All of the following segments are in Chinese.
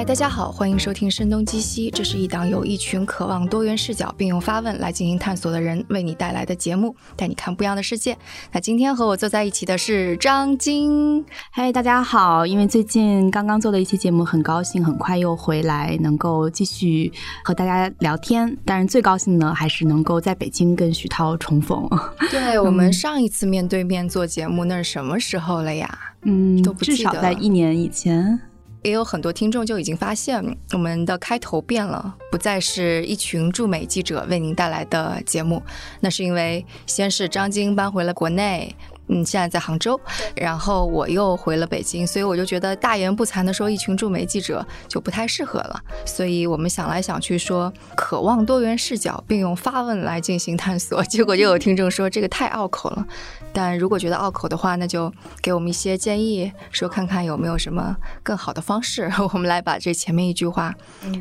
嗨，大家好，欢迎收听《声东击西》，这是一档由一群渴望多元视角并用发问来进行探索的人为你带来的节目，带你看不一样的世界。那今天和我坐在一起的是张晶。嗨，大家好，因为最近刚刚做了一期节目，很高兴很快又回来，能够继续和大家聊天。当然，最高兴呢还是能够在北京跟徐涛重逢。对我们上一次面对面做节目，那是什么时候了呀？嗯，都不至少在一年以前。也有很多听众就已经发现，我们的开头变了，不再是一群驻美记者为您带来的节目。那是因为先是张晶搬回了国内，嗯，现在在杭州，然后我又回了北京，所以我就觉得大言不惭的说一群驻美记者就不太适合了。所以我们想来想去说，渴望多元视角，并用发问来进行探索。结果又有听众说这个太拗口了。但如果觉得拗口的话，那就给我们一些建议，说看看有没有什么更好的方式，我们来把这前面一句话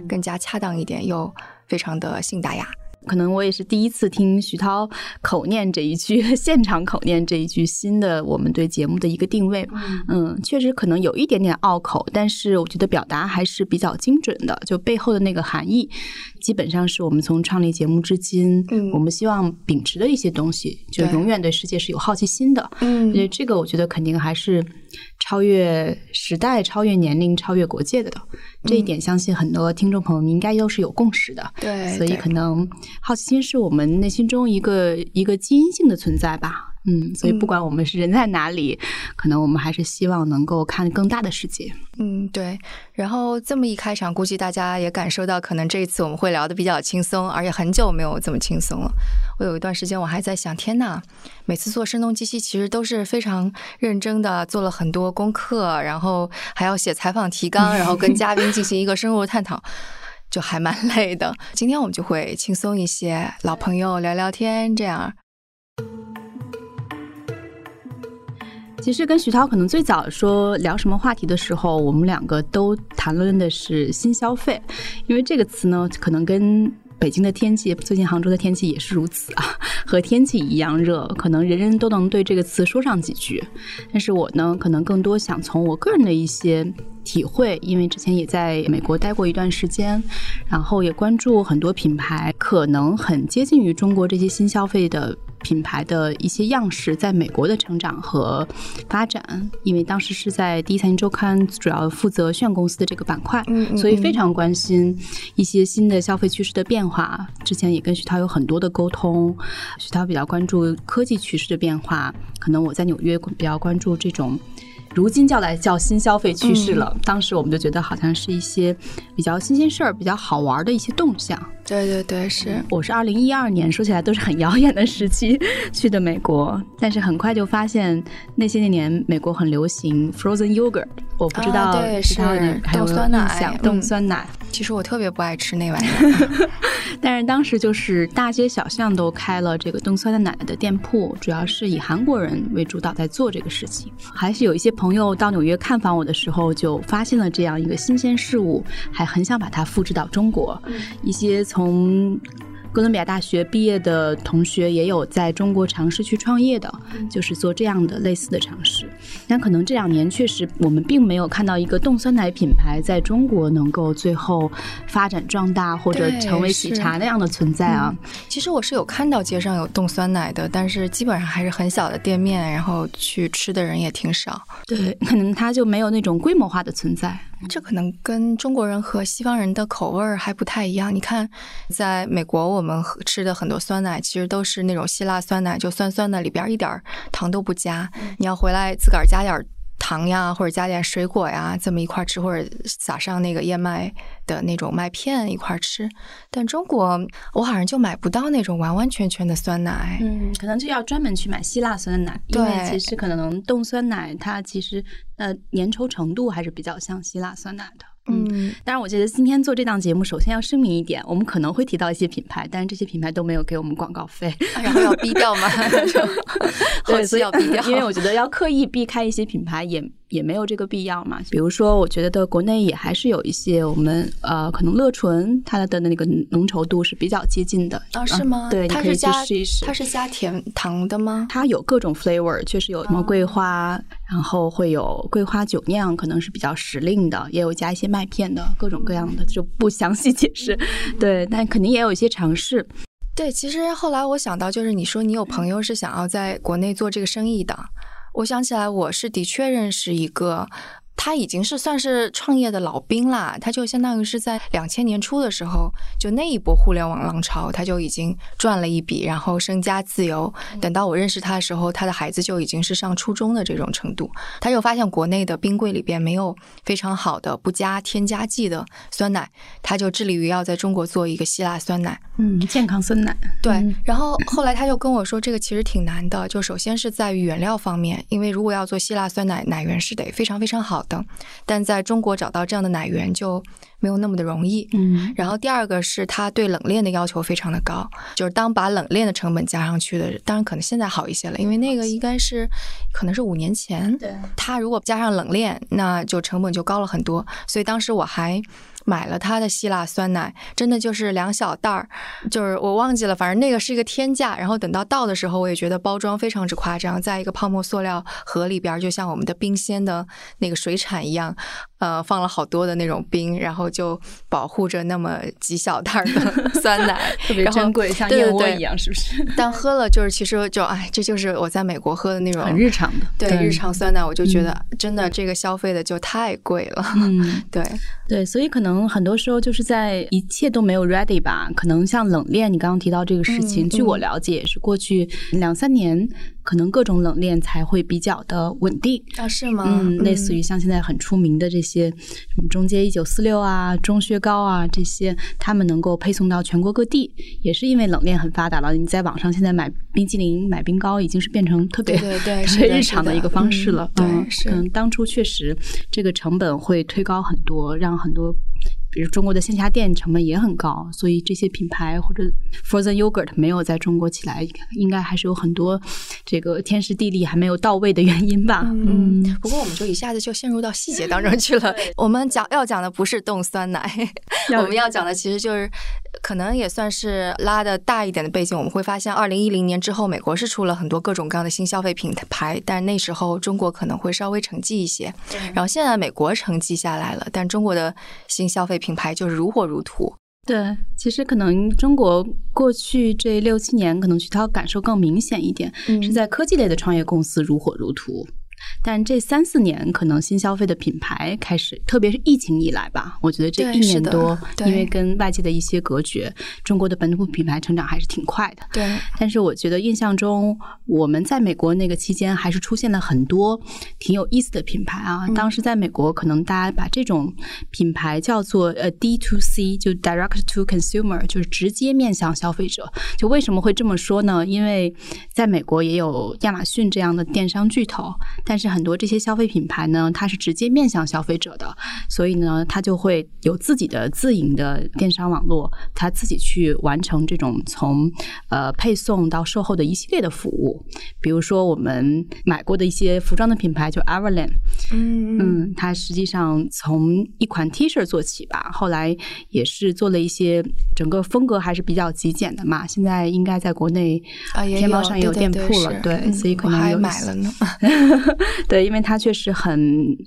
更加恰当一点，又非常的信达雅。可能我也是第一次听徐涛口念这一句，现场口念这一句新的我们对节目的一个定位。嗯，确实可能有一点点拗口，但是我觉得表达还是比较精准的，就背后的那个含义，基本上是我们从创立节目至今，嗯我们希望秉持的一些东西，就永远对世界是有好奇心的。嗯所以这个我觉得肯定还是超越时代、超越年龄、超越国界的。这一点，相信很多听众朋友们应该都是有共识的。对，所以可能好奇心是我们内心中一个一个基因性的存在吧。嗯，所以不管我们是人在哪里，可能我们还是希望能够看更大的世界。嗯，对。然后这么一开场，估计大家也感受到，可能这一次我们会聊得比较轻松，而且很久没有这么轻松了。我有一段时间我还在想，天呐，每次做声东击西，其实都是非常认真的，做了很多功课，然后还要写采访提纲，然后跟 嘉宾进行一个深入探讨。就还蛮 累的，今天我们就会轻松一些，老朋友聊聊天，这样。其实跟徐涛可能最早说聊什么话题的时候，我们两个都谈论的是新消费，因为这个词呢，可能跟北京的天气，最近杭州的天气也是如此啊，和天气一样热，可能人人都能对这个词说上几句。但是我呢，可能更多想从我个人的一些体会，因为之前也在美国待过一段时间，然后也关注很多品牌，可能很接近于中国这些新消费的。品牌的一些样式在美国的成长和发展，因为当时是在第一财经周刊主要负责炫公司的这个板块，嗯嗯所以非常关心一些新的消费趋势的变化。之前也跟徐涛有很多的沟通，徐涛比较关注科技趋势的变化，可能我在纽约比较关注这种。如今叫来叫新消费趋势了，当时我们就觉得好像是一些比较新鲜事儿、比较好玩的一些动向。对对对，是。我是二零一二年，说起来都是很遥远的时期去的美国，但是很快就发现那些年美国很流行 frozen yogurt，我不知道啊对其他是还有冻酸奶冻酸奶。其实我特别不爱吃那玩意儿。但是当时就是大街小巷都开了这个冻酸的奶奶的店铺，主要是以韩国人为主导在做这个事情。还是有一些朋友到纽约看房我的时候，就发现了这样一个新鲜事物，还很想把它复制到中国。一些从哥伦比亚大学毕业的同学也有在中国尝试去创业的，就是做这样的类似的尝试。但可能这两年确实我们并没有看到一个冻酸奶品牌在中国能够最后发展壮大或者成为喜茶那样的存在啊。其实我是有看到街上有冻酸奶的，但是基本上还是很小的店面，然后去吃的人也挺少。对，可能它就没有那种规模化的存在。这可能跟中国人和西方人的口味儿还不太一样。你看，在美国我们喝吃的很多酸奶，其实都是那种希腊酸奶，就酸酸的，里边儿一点糖都不加。你要回来自个儿加点糖呀，或者加点水果呀，这么一块儿吃，或者撒上那个燕麦的那种麦片一块儿吃。但中国我好像就买不到那种完完全全的酸奶。嗯，可能就要专门去买希腊酸奶，因为其实可能冻酸奶它其实呃粘稠程度还是比较像希腊酸奶的。嗯，当然，我觉得今天做这档节目，首先要声明一点，我们可能会提到一些品牌，但是这些品牌都没有给我们广告费。然后要逼掉吗？后 对，期所以要逼掉，因为我觉得要刻意避开一些品牌，也也没有这个必要嘛。比如说，我觉得国内也还是有一些我们呃，可能乐纯它的那个浓稠度是比较接近的啊，是吗？对，它是加试一试，它是加甜糖的吗？它有各种 flavor，确实有什么桂花，然后会有桂花酒酿，可能是比较时令的，也有加一些麦片的，各种各样的就不详细解释。对，但肯定也有一些尝试。对，其实后来我想到，就是你说你有朋友是想要在国内做这个生意的，我想起来，我是的确认识一个。他已经是算是创业的老兵啦，他就相当于是在两千年初的时候，就那一波互联网浪潮，他就已经赚了一笔，然后身家自由。等到我认识他的时候，他的孩子就已经是上初中的这种程度。他就发现国内的冰柜里边没有非常好的不加添加剂的酸奶，他就致力于要在中国做一个希腊酸奶，嗯，健康酸奶。对，然后后来他就跟我说，这个其实挺难的，就首先是在于原料方面，因为如果要做希腊酸奶，奶源是得非常非常好。等，但在中国找到这样的奶源就没有那么的容易。嗯，然后第二个是它对冷链的要求非常的高，就是当把冷链的成本加上去的，当然可能现在好一些了，因为那个应该是可能是五年前。对，它如果加上冷链，那就成本就高了很多。所以当时我还。买了他的希腊酸奶，真的就是两小袋儿，就是我忘记了，反正那个是一个天价。然后等到到的时候，我也觉得包装非常之夸张，在一个泡沫塑料盒里边，就像我们的冰鲜的那个水产一样。呃，放了好多的那种冰，然后就保护着那么几小袋的 酸奶，特别珍贵，像燕窝一样，是不是？但喝了就是，其实就哎，这就是我在美国喝的那种很日常的，对日常酸奶，我就觉得真的这个消费的就太贵了。嗯，对对，所以可能很多时候就是在一切都没有 ready 吧，可能像冷链，你刚刚提到这个事情，据我了解也是过去两三年。可能各种冷链才会比较的稳定啊？是吗？嗯，类似于像现在很出名的这些什么中街一九四六啊、中薛高啊这些，他们能够配送到全国各地，也是因为冷链很发达了。你在网上现在买冰激凌、买冰糕，已经是变成特别对对 日常的一个方式了。对，是。可能当初确实这个成本会推高很多，让很多。比如中国的线下店成本也很高，所以这些品牌或者 frozen yogurt 没有在中国起来，应该还是有很多这个天时地利还没有到位的原因吧。嗯，不过我们就一下子就陷入到细节当中去了。我们讲要讲的不是冻酸奶，我们要讲的其实就是可能也算是拉的大一点的背景。我们会发现，二零一零年之后，美国是出了很多各种各样的新消费品牌，但那时候中国可能会稍微沉寂一些。然后现在美国沉寂下来了，但中国的新消费。品牌就是如火如荼。对，其实可能中国过去这六七年，可能徐涛感受更明显一点，是在科技类的创业公司如火如荼。但这三四年，可能新消费的品牌开始，特别是疫情以来吧，我觉得这一年多，因为跟外界的一些隔绝，中国的本土品牌成长还是挺快的。对，但是我觉得印象中，我们在美国那个期间，还是出现了很多挺有意思的品牌啊。当时在美国，可能大家把这种品牌叫做呃 D to C，就 Direct to Consumer，就是直接面向消费者。就为什么会这么说呢？因为在美国也有亚马逊这样的电商巨头。但是很多这些消费品牌呢，它是直接面向消费者的，所以呢，它就会有自己的自营的电商网络，它自己去完成这种从呃配送到售后的一系列的服务。比如说我们买过的一些服装的品牌，就 Everlane，嗯嗯，它实际上从一款 T 恤做起吧，后来也是做了一些整个风格还是比较极简的嘛。现在应该在国内啊，天猫上也有店铺了，对，所以可能还买了呢。对，因为它确实很。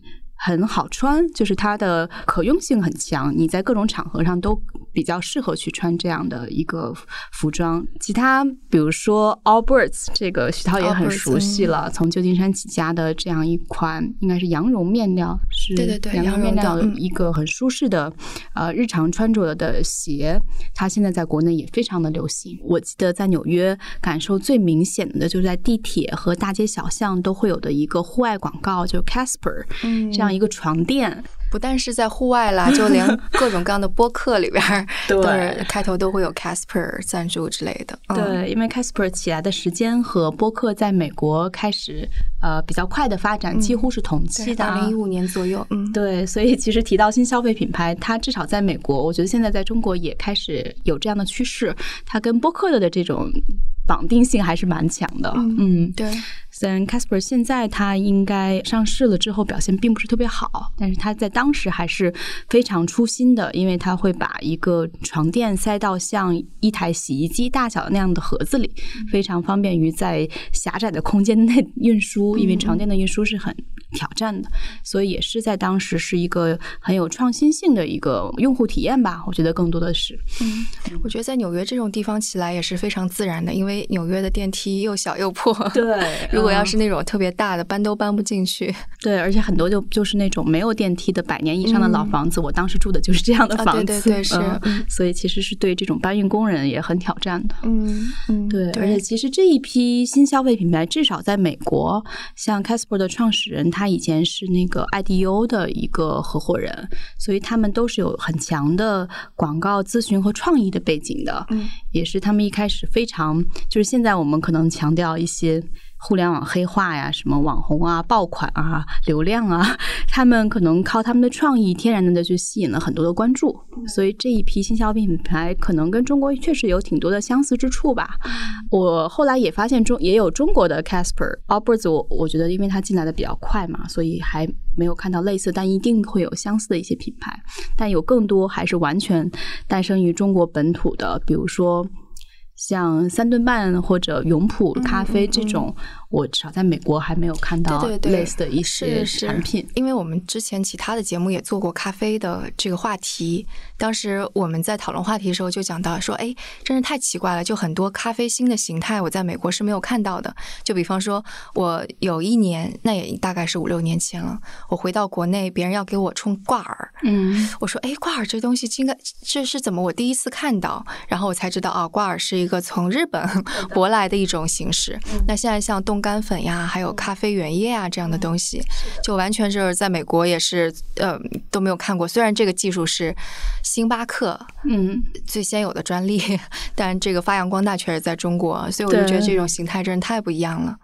很好穿，就是它的可用性很强，你在各种场合上都比较适合去穿这样的一个服装。其他比如说 Allbirds，这个徐涛也很熟悉了，从旧金山起家的这样一款应该是羊绒面料，是对对对，羊绒面料的一个很舒适的呃日常穿着的鞋，它现在在国内也非常的流行。我记得在纽约感受最明显的，就是在地铁和大街小巷都会有的一个户外广告，就 Casper，嗯，这样。一个床垫，不但是在户外啦，就连 各种各样的播客里边，对，开头都会有 Casper 赞助之类的。对，因为 Casper 起来的时间和播客在美国开始呃比较快的发展，几乎是同期的，二零一五年左右。嗯，对，所以其实提到新消费品牌，它至少在美国，我觉得现在在中国也开始有这样的趋势，它跟播客的的这种。绑定性还是蛮强的。嗯，对。虽然 Casper 现在它应该上市了之后表现并不是特别好，但是它在当时还是非常出新的，因为它会把一个床垫塞到像一台洗衣机大小那样的盒子里，非常方便于在狭窄的空间内运输，因为床垫的运输是很挑战的，所以也是在当时是一个很有创新性的一个用户体验吧。我觉得更多的是，嗯，我觉得在纽约这种地方起来也是非常自然的，因为纽约的电梯又小又破，对。如果要是那种特别大的，搬都搬不进去。对，而且很多就就是那种没有电梯的百年以上的老房子。我当时住的就是这样的房子，对对对，是。所以其实是对这种搬运工人也很挑战的。嗯嗯，对。而且其实这一批新消费品牌，至少在美国，像 Casper 的创始人，他以前是那个 IDO 的一个合伙人，所以他们都是有很强的广告咨询和创意的背景的。嗯，也是他们一开始非常，就是现在我们可能强调一些。互联网黑化呀，什么网红啊、爆款啊、流量啊，他们可能靠他们的创意，天然的就吸引了很多的关注。所以这一批新消费品牌可能跟中国确实有挺多的相似之处吧。我后来也发现中也有中国的 Casper、Allbirds，我我觉得因为它进来的比较快嘛，所以还没有看到类似，但一定会有相似的一些品牌。但有更多还是完全诞生于中国本土的，比如说。像三顿半或者永璞咖啡这种。我至少在美国还没有看到类似的一些产品，因为我们之前其他的节目也做过咖啡的这个话题。当时我们在讨论话题的时候就讲到说，哎，真是太奇怪了，就很多咖啡新的形态我在美国是没有看到的。就比方说，我有一年，那也大概是五六年前了，我回到国内，别人要给我冲挂耳，嗯，我说，哎，挂耳这东西应该这是怎么？我第一次看到，然后我才知道啊，挂耳是一个从日本 舶来的一种形式。那现在像冻干粉呀，还有咖啡原液啊这样的东西，就完全是在美国也是呃都没有看过。虽然这个技术是星巴克嗯最先有的专利，但这个发扬光大确实在中国，所以我就觉得这种形态真是太不一样了。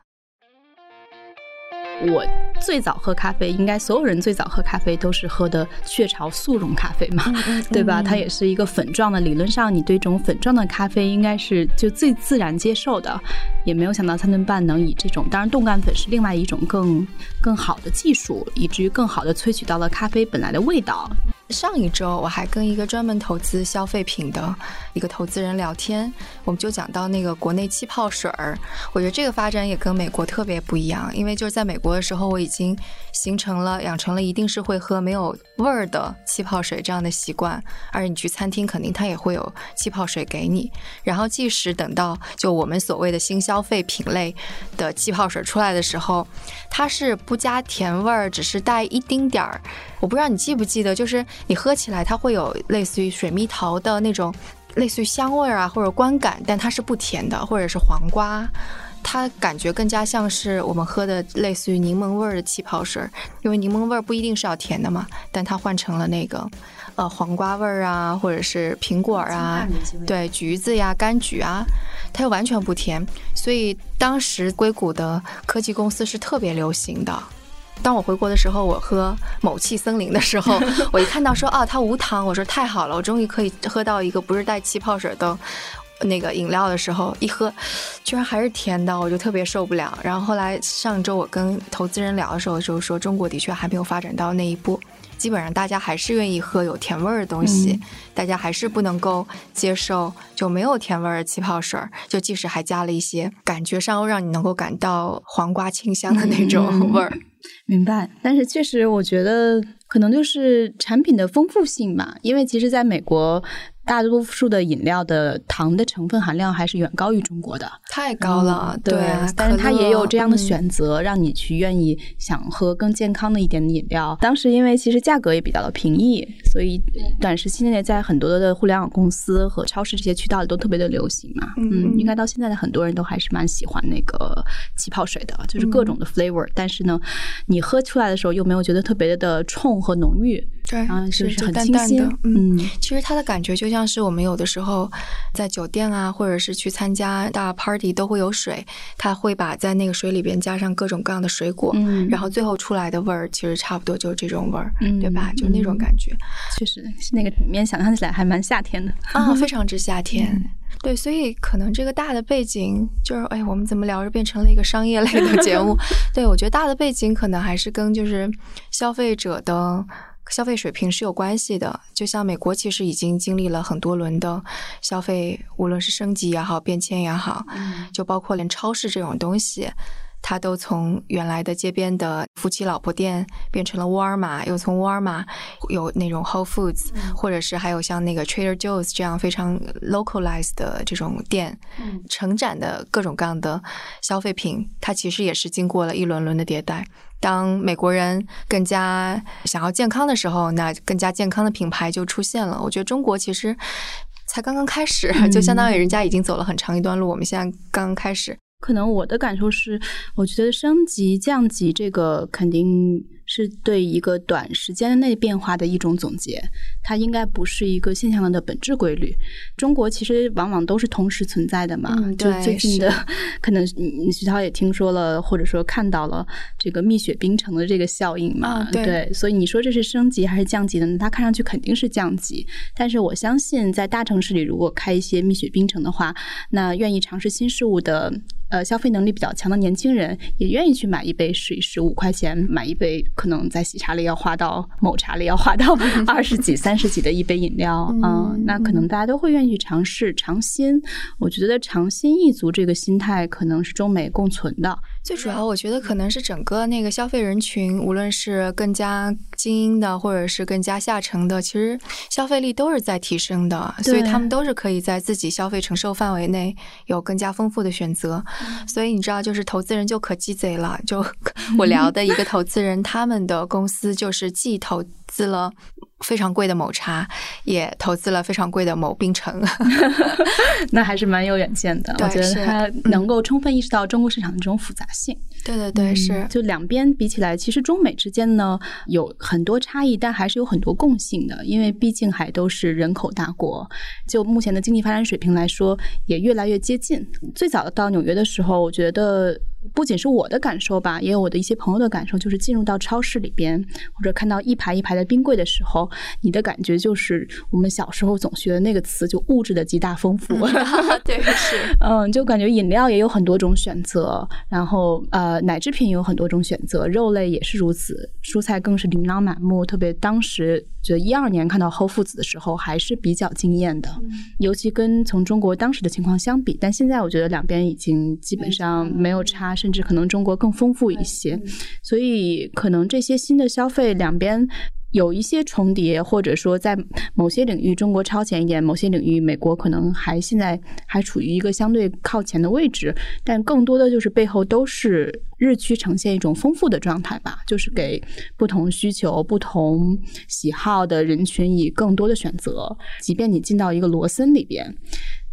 我最早喝咖啡，应该所有人最早喝咖啡都是喝的雀巢速溶咖啡嘛，对吧？它也是一个粉状的，理论上你对这种粉状的咖啡应该是就最自然接受的。也没有想到三顿半能以这种，当然冻干粉是另外一种更更好的技术，以至于更好的萃取到了咖啡本来的味道。上一周我还跟一个专门投资消费品的一个投资人聊天，我们就讲到那个国内气泡水儿，我觉得这个发展也跟美国特别不一样，因为就是在美国的时候，我已经形成了养成了一定是会喝没有味儿的气泡水这样的习惯，而你去餐厅肯定它也会有气泡水给你，然后即使等到就我们所谓的新消费品类的气泡水出来的时候，它是不加甜味儿，只是带一丁点儿。我不知道你记不记得，就是你喝起来它会有类似于水蜜桃的那种，类似于香味啊或者观感，但它是不甜的，或者是黄瓜，它感觉更加像是我们喝的类似于柠檬味儿的气泡水，因为柠檬味儿不一定是要甜的嘛，但它换成了那个呃黄瓜味儿啊，或者是苹果啊，对，橘子呀、柑橘啊，它又完全不甜，所以当时硅谷的科技公司是特别流行的。当我回国的时候，我喝某气森林的时候，我一看到说啊，它无糖，我说太好了，我终于可以喝到一个不是带气泡水的那个饮料的时候，一喝居然还是甜的，我就特别受不了。然后后来上周我跟投资人聊的时候，就说中国的确还没有发展到那一步，基本上大家还是愿意喝有甜味儿的东西，大家还是不能够接受就没有甜味儿的气泡水，就即使还加了一些感觉上让你能够感到黄瓜清香的那种味儿。明白，但是确实，我觉得可能就是产品的丰富性吧，因为其实在美国。大多数的饮料的糖的成分含量还是远高于中国的，太高了。对，但是它也有这样的选择，让你去愿意想喝更健康的一点的饮料。当时因为其实价格也比较的便宜，所以短时期内在很多的互联网公司和超市这些渠道里都特别的流行嘛。嗯，应该到现在的很多人都还是蛮喜欢那个气泡水的，就是各种的 flavor。但是呢，你喝出来的时候又没有觉得特别的冲和浓郁。对，然后就是很淡淡清新的，嗯。嗯其实它的感觉就像是我们有的时候在酒店啊，或者是去参加大 party 都会有水，它会把在那个水里边加上各种各样的水果，嗯然后最后出来的味儿其实差不多就是这种味儿，嗯对吧？就那种感觉确实那个里面想象起来还蛮夏天的。啊，非常之夏天。对，所以可能这个大的背景就是，哎，我们怎么聊着变成了一个商业类的节目？对我觉得大的背景可能还是跟就是消费者的消费水平是有关系的。就像美国其实已经经历了很多轮的消费，无论是升级也好，变迁也好，就包括连超市这种东西。它都从原来的街边的夫妻老婆店变成了沃尔玛，又从沃尔玛有那种 Whole Foods，、或者是还有像那个 Trader Joe's 这样非常 localized 的这种店，嗯、成展的各种各样的消费品，它其实也是经过了一轮轮的迭代。当美国人更加想要健康的时候，那更加健康的品牌就出现了。我觉得中国其实才刚刚开始，就相当于人家已经走了很长一段路，我们现在刚刚开始。可能我的感受是，我觉得升级降级这个肯定是对一个短时间内变化的一种总结，它应该不是一个现象的本质规律。中国其实往往都是同时存在的嘛，就最近的 可能你徐涛也听说了，或者说看到了这个蜜雪冰城的这个效应嘛，啊对所以你说这是升级还是降级的呢？它看上去肯定是降级，但是我相信在大城市里，如果开一些蜜雪冰城的话，那愿意尝试新事物的。呃，消费能力比较强的年轻人也愿意去买一杯试一试，五块钱买一杯，可能在喜茶里要花到某茶里要花到 二十几、三十几的一杯饮料，嗯，那可能大家都会愿意去尝试尝新。我觉得尝新一族这个心态可能是中美共存的。最主要，我觉得可能是整个那个消费人群，无论是更加精英的，或者是更加下沉的，其实消费力都是在提升的，所以他们都是可以在自己消费承受范围内有更加丰富的选择。所以你知道，就是投资人就可鸡贼了。就 我聊的一个投资人，他们的公司就是既投资了非常贵的某茶，也投资了非常贵的某冰城。那还是蛮有远见的，我觉得他能够充分意识到中国市场的这种复杂性。对对对，是。就两边比起来，其实中美之间呢有很多差异，但还是有很多共性的，因为毕竟还都是人口大国。就目前的经济发展水平来说，也越来越接近。最早到纽约的时候，我觉得不仅是我的感受吧，也有我的一些朋友的感受，就是进入到超市里边，或者看到一排一排的冰柜的时候，你的感觉就是我们小时候总学的那个词，就物质的极大丰富。对，是。嗯，就感觉饮料也有很多种选择，然后呃，奶制品也有很多种选择，肉类也是如此，蔬菜更是琳琅满目。特别当时觉得一二年看到 Whole Foods 的时候，还是比较惊艳的，尤其跟从中国当时的情况相比。但现在我觉得两边已经基本上没有差，甚至可能中国更丰富一些，所以可能这些新的消费两边。有一些重叠，或者说在某些领域中国超前一点，某些领域美国可能还现在还处于一个相对靠前的位置，但更多的就是背后都是日趋呈现一种丰富的状态吧，就是给不同需求、不同喜好的人群以更多的选择。即便你进到一个罗森里边。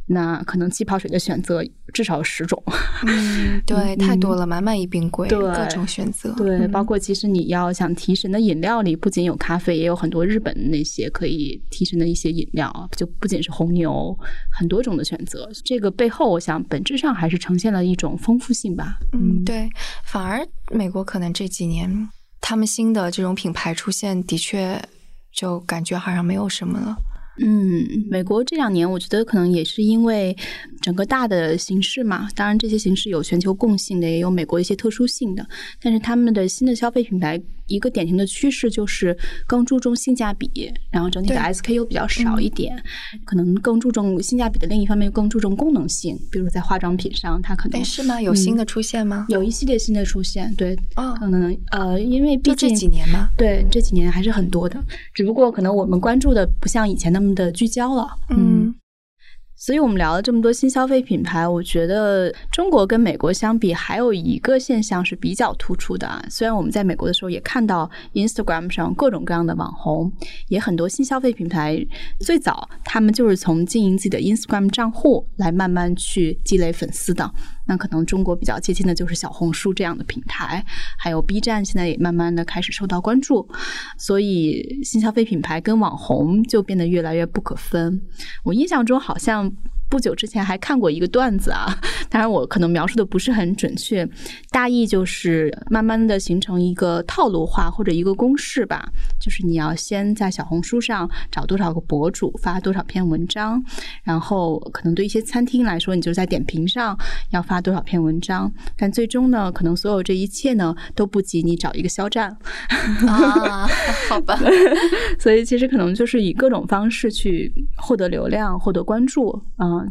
那可能气泡水的选择至少十种，嗯，对，太多了，满满一冰柜，对各种选择，对，嗯包括其实你要想提神的饮料里，不仅有咖啡，也有很多日本那些可以提神的一些饮料，就不仅是红牛，很多种的选择。这个背后，我想本质上还是呈现了一种丰富性吧。嗯，对，反而美国可能这几年他们新的这种品牌出现，的确就感觉好像没有什么了。嗯，美国这两年我觉得可能也是因为整个大的形势嘛，当然这些形势有全球共性的，也有美国一些特殊性的，但是他们的新的消费品牌一个典型的趋势就是更注重性价比，然后整体的 SKU 比较少一点，可能更注重性价比的另一方面更注重功能性，比如在化妆品上，它可能哎，是吗？有新的出现吗？有一系列新的出现，对，哦，可能呃，因为毕就这竟几年吗？对这几年还是很多的，只不过可能我们关注的不像以前那么的聚焦了。嗯，所以我们聊了这么多新消费品牌，我觉得中国跟美国相比，还有一个现象是比较突出的啊。虽然我们在美国的时候也看到 Instagram 上各种各样的网红，也很多新消费品牌，最早他们就是从经营自己的 Instagram 账户来慢慢去积累粉丝的。那可能中国比较接近的就是小红书这样的平台，还有 B 站，现在也慢慢的开始受到关注。所以新消费品牌跟网红就变得越来越不可分。我印象中好像。不久之前还看过一个段子啊，当然我可能描述的不是很准确，大意就是慢慢的形成一个套路化或者一个公式吧，就是你要先在小红书上找多少个博主发多少篇文章，然后可能对一些餐厅来说，你就在点评上要发多少篇文章，但最终呢，可能所有这一切呢都不及你找一个肖战啊，好吧，所以其实可能就是以各种方式去获得流量、获得关注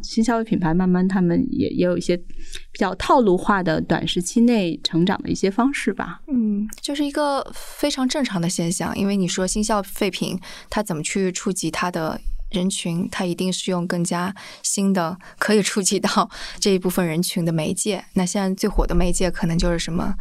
新消费品牌慢慢，他们也也有一些比较套路化的短时期内成长的一些方式吧。嗯，就是一个非常正常的现象，因为你说新消费品，它怎么去触及它的？人群，它一定是用更加新的可以触及到这一部分人群的媒介。那现在最火的媒介可能就是什么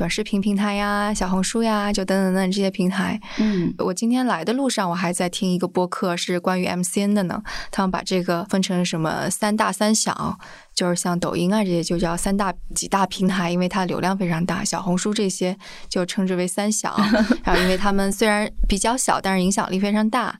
短视频平台呀、小红书呀，就等等等这些平台。嗯，我今天来的路上，我还在听一个播客，是关于 MCN 的呢。他们把这个分成什么三大三小。就是像抖音啊这些就叫三大几大平台，因为它流量非常大。小红书这些就称之为三小，然后因为他们虽然比较小，但是影响力非常大。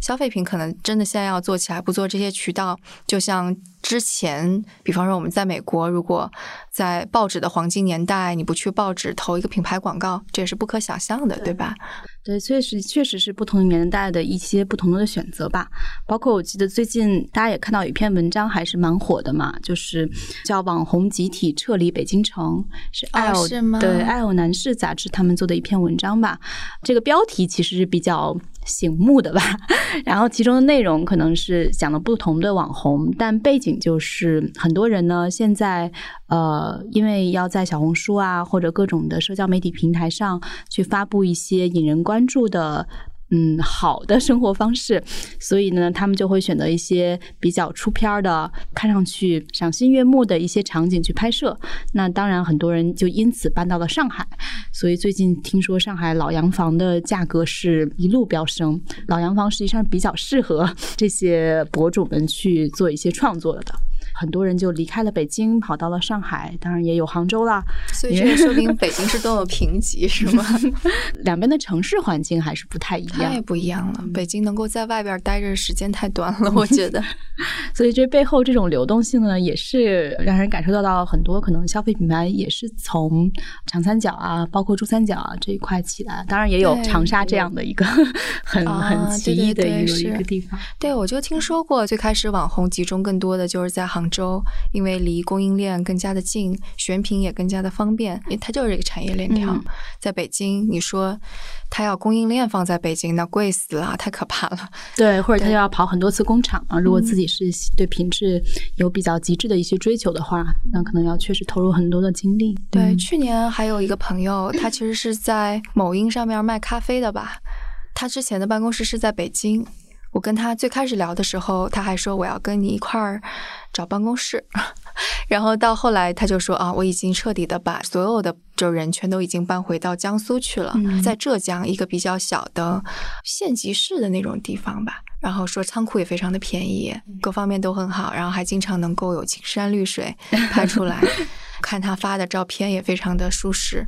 消费品可能真的现在要做起来，不做这些渠道，就像。之前，比方说我们在美国，如果在报纸的黄金年代，你不去报纸投一个品牌广告，这也是不可想象的，对吧？对，确实确实是不同年代的一些不同的选择吧。包括我记得最近大家也看到有一篇文章，还是蛮火的嘛，就是叫“网红集体撤离北京城”，是爱偶对爱偶男士杂志他们做的一篇文章吧。这个标题其实是比较。醒目的吧，然后其中的内容可能是讲了不同的网红，但背景就是很多人呢现在呃，因为要在小红书啊或者各种的社交媒体平台上去发布一些引人关注的。嗯，好的生活方式，所以呢，他们就会选择一些比较出片的、看上去赏心悦目的一些场景去拍摄。那当然，很多人就因此搬到了上海。所以最近听说上海老洋房的价格是一路飙升，老洋房实际上比较适合这些博主们去做一些创作的。很多人就离开了北京，跑到了上海，当然也有杭州啦。所以这说明 北京是多么贫瘠，是吗？两边的城市环境还是不太一样，太不一样了。北京能够在外边待着时间太短了，我觉得。所以这背后这种流动性呢，也是让人感受到到很多可能消费品牌也是从长三角啊，包括珠三角啊这一块起来。当然也有长沙这样的一个很很奇异的一个一个地方。对，我就听说过，最开始网红集中更多的就是在杭。州，因为离供应链更加的近，选品也更加的方便，因为它就是一个产业链条。在北京，你说它要供应链放在北京，那贵死了，太可怕了。对，或者他要跑很多次工厂啊。如果自己是对品质有比较极致的一些追求的话，那可能要确实投入很多的精力。对，去年还有一个朋友，他其实是在某音上面卖咖啡的吧？他之前的办公室是在北京。我跟他最开始聊的时候，他还说我要跟你一块儿找办公室，然后到后来他就说啊，我已经彻底的把所有的就人全都已经搬回到江苏去了，在浙江一个比较小的县级市的那种地方吧。然后说仓库也非常的便宜，各方面都很好，然后还经常能够有青山绿水 拍出来。看他发的照片也非常的舒适，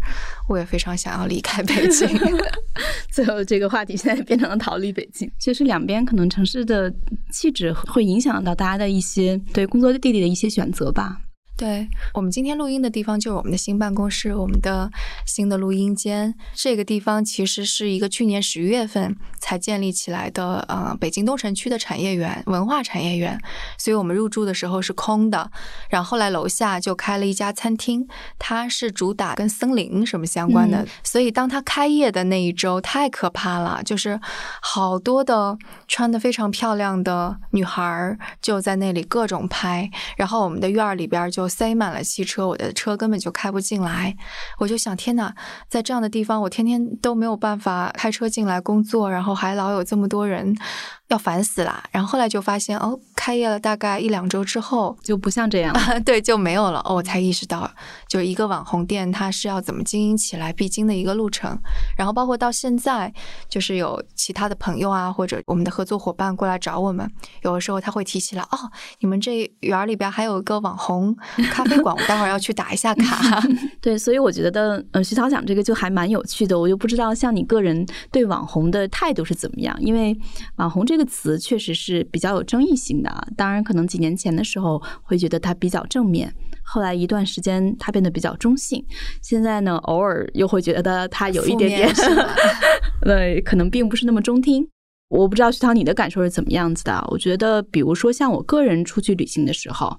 我也非常想要离开北京。最后这个话题现在变成了逃离北京。其实两边可能城市的气质会影响到大家的一些对工作地点的一些选择吧。对我们今天录音的地方就是我们的新办公室，我们的新的录音间。这个地方其实是一个去年十一月份才建立起来的，呃，北京东城区的产业园、文化产业园。所以我们入住的时候是空的，然后后来楼下就开了一家餐厅，它是主打跟森林什么相关的。所以当它开业的那一周，太可怕了，就是好多的穿的非常漂亮的女孩就在那里各种拍，然后我们的院儿里边就。塞满了汽车，我的车根本就开不进来。我就想，天哪，在这样的地方，我天天都没有办法开车进来工作，然后还老有这么多人。要烦死啦。然后后来就发现，哦，开业了大概一两周之后，就不像这样，对，就没有了。哦，我才意识到，就一个网红店它是要怎么经营起来必经的一个路程。然后包括到现在，就是有其他的朋友啊，或者我们的合作伙伴过来找我们，有的时候他会提起来，哦，你们这园里边还有一个网红 咖啡馆，我待会儿要去打一下卡。对，所以我觉得，呃，徐涛讲这个就还蛮有趣的。我就不知道像你个人对网红的态度是怎么样，因为网红这个词确实是比较有争议性的。当然，可能几年前的时候会觉得它比较正面，后来一段时间它变得比较中性，现在呢，偶尔又会觉得它有一点点，对，可能并不是那么中听。我不知道徐涛你的感受是怎么样子的？我觉得，比如说像我个人出去旅行的时候，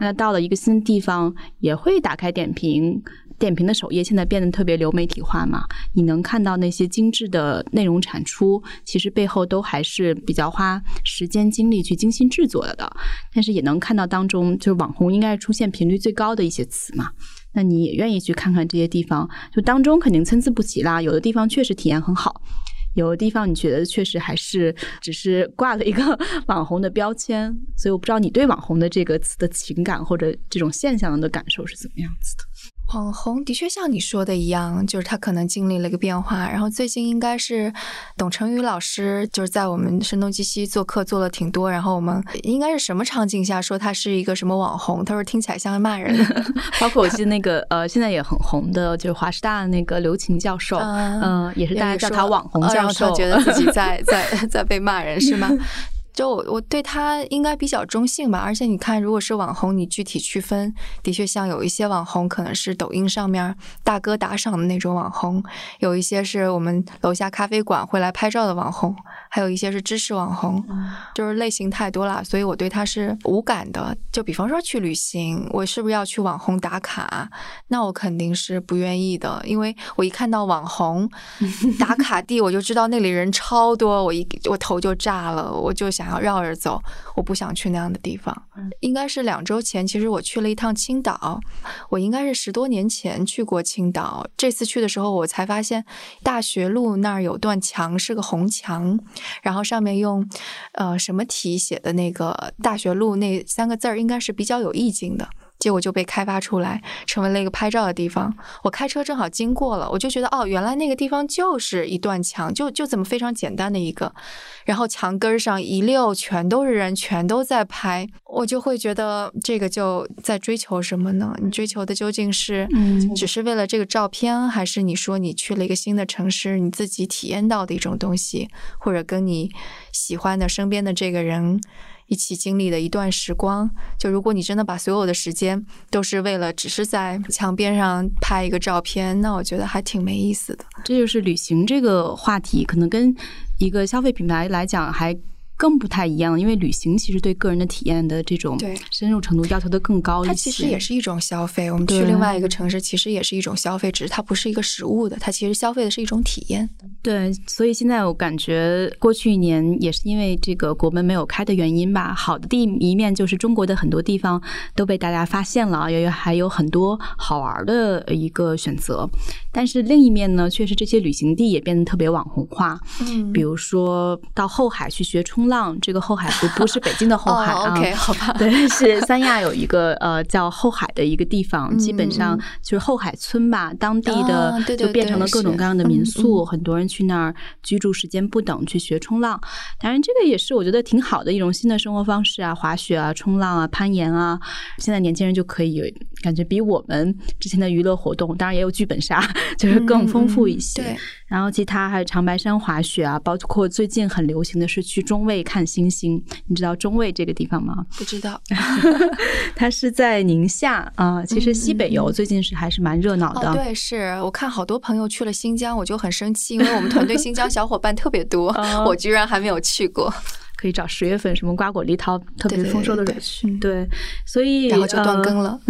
那到了一个新地方，也会打开点评。点评的首页现在变得特别流媒体化嘛？你能看到那些精致的内容产出，其实背后都还是比较花时间精力去精心制作的。但是也能看到当中，就是网红应该出现频率最高的一些词嘛。那你也愿意去看看这些地方？就当中肯定参差不齐啦。有的地方确实体验很好，有的地方你觉得确实还是只是挂了一个 网红的标签。所以我不知道你对网红的这个词的情感或者这种现象的感受是怎么样子的。网红的确像你说的一样，就是他可能经历了一个变化。然后最近应该是董成宇老师就是在我们声东击西做客做了挺多。然后我们应该是什么场景下说他是一个什么网红？他说听起来像骂人。包括我记得那个呃，现在也很红的，就是华师大的那个刘琴教授，嗯，也是大家叫他网红教授，觉得自己在 在在被骂人是吗？就我我对他应该比较中性吧，而且你看，如果是网红，你具体区分，的确像有一些网红可能是抖音上面大哥打赏的那种网红，有一些是我们楼下咖啡馆会来拍照的网红，还有一些是知识网红，就是类型太多了，所以我对他是无感的。就比方说去旅行，我是不是要去网红打卡？那我肯定是不愿意的，因为我一看到网红 打卡地，我就知道那里人超多，我一我头就炸了，我就想。要绕着走，我不想去那样的地方。应该是两周前，其实我去了一趟青岛。我应该是十多年前去过青岛，这次去的时候，我才发现大学路那儿有段墙是个红墙，然后上面用呃什么体写的那个“大学路”那三个字儿，应该是比较有意境的。结果就被开发出来，成为了一个拍照的地方。我开车正好经过了，我就觉得哦，原来那个地方就是一段墙，就就这么非常简单的一个。然后墙根上一溜全都是人，全都在拍，我就会觉得这个就在追求什么呢？你追求的究竟是，只是为了这个照片，还是你说你去了一个新的城市，你自己体验到的一种东西，或者跟你喜欢的身边的这个人？一起经历的一段时光，就如果你真的把所有的时间都是为了只是在墙边上拍一个照片，那我觉得还挺没意思的。这就是旅行这个话题，可能跟一个消费品牌来讲还。更不太一样，因为旅行其实对个人的体验的这种深入程度要求的更高一些。它其实也是一种消费，我们去另外一个城市，其实也是一种消费，只是它不是一个实物的，它其实消费的是一种体验。对，所以现在我感觉过去一年也是因为这个国门没有开的原因吧。好的地一面就是中国的很多地方都被大家发现了，也还有很多好玩的一个选择。但是另一面呢，确实这些旅行地也变得特别网红化。嗯，比如说到后海去学冲浪，这个后海不不是北京的后海 啊。OK，好吧。对，是三亚有一个呃叫后海的一个地方，基本上就是后海村吧，当地的就变成了各种各样的民宿，很多人去那儿居住时间不等，去学冲浪。当然，这个也是我觉得挺好的一种新的生活方式啊，滑雪啊、冲浪啊、攀岩啊，现在年轻人就可以感觉比我们之前的娱乐活动，当然也有剧本杀。就是更丰富一些，对。然后其他还有长白山滑雪啊，包括最近很流行的是去中卫看星星。你知道中卫这个地方吗？不知道，它是在宁夏啊。其实西北游最近是还是蛮热闹的。对，是我看好多朋友去了新疆，我就很生气，因为我们团队新疆小伙伴特别多，我居然还没有去过。可以找十月份什么瓜果梨桃特别丰收的时候去。对，所以然后就断更了。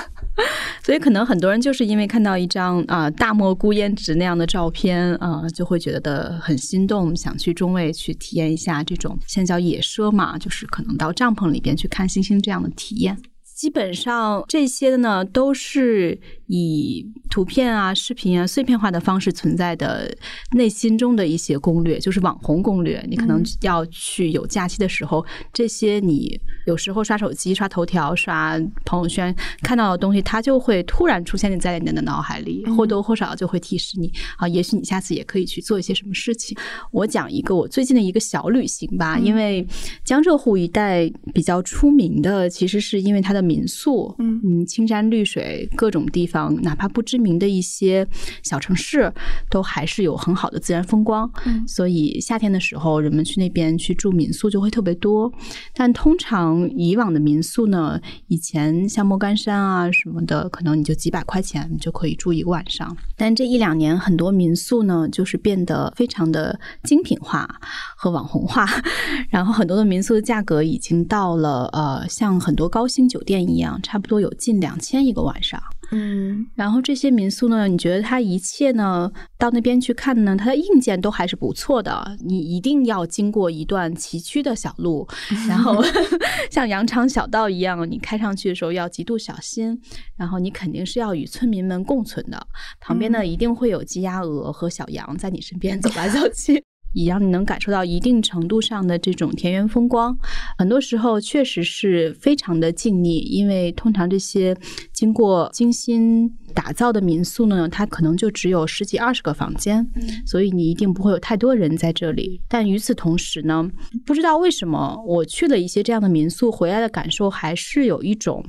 所以可能很多人就是因为看到一张啊大漠孤烟直那样的照片啊，就会觉得很心动，想去中卫去体验一下这种现在叫野奢嘛，就是可能到帐篷里边去看星星这样的体验。基本上这些呢都是以图片啊、视频啊碎片化的方式存在的内心中的一些攻略，就是网红攻略。你可能要去有假期的时候，这些你有时候刷手机、刷头条、刷朋友圈看到的东西，它就会突然出现在你的脑海里，或多或少就会提示你啊，也许你下次也可以去做一些什么事情。我讲一个我最近的一个小旅行吧，因为江浙沪一带比较出名的，其实是因为它的。民宿，嗯嗯，青山绿水，各种地方，哪怕不知名的一些小城市，都还是有很好的自然风光。嗯，所以夏天的时候，人们去那边去住民宿就会特别多。但通常以往的民宿呢，以前像莫干山啊什么的，可能你就几百块钱就可以住一个晚上。但这一两年，很多民宿呢，就是变得非常的精品化和网红化，然后很多的民宿的价格已经到了呃，像很多高星酒店。一样，差不多有近两千一个晚上。嗯，然后这些民宿呢，你觉得它一切呢，到那边去看呢，它的硬件都还是不错的。你一定要经过一段崎岖的小路，然后 像羊肠小道一样，你开上去的时候要极度小心。然后你肯定是要与村民们共存的，旁边呢一定会有鸡鸭鹅和小羊在你身边走来走去。也让你能感受到一定程度上的这种田园风光，很多时候确实是非常的静谧，因为通常这些经过精心打造的民宿呢，它可能就只有十几二十个房间，所以你一定不会有太多人在这里。但与此同时呢，不知道为什么我去了一些这样的民宿，回来的感受还是有一种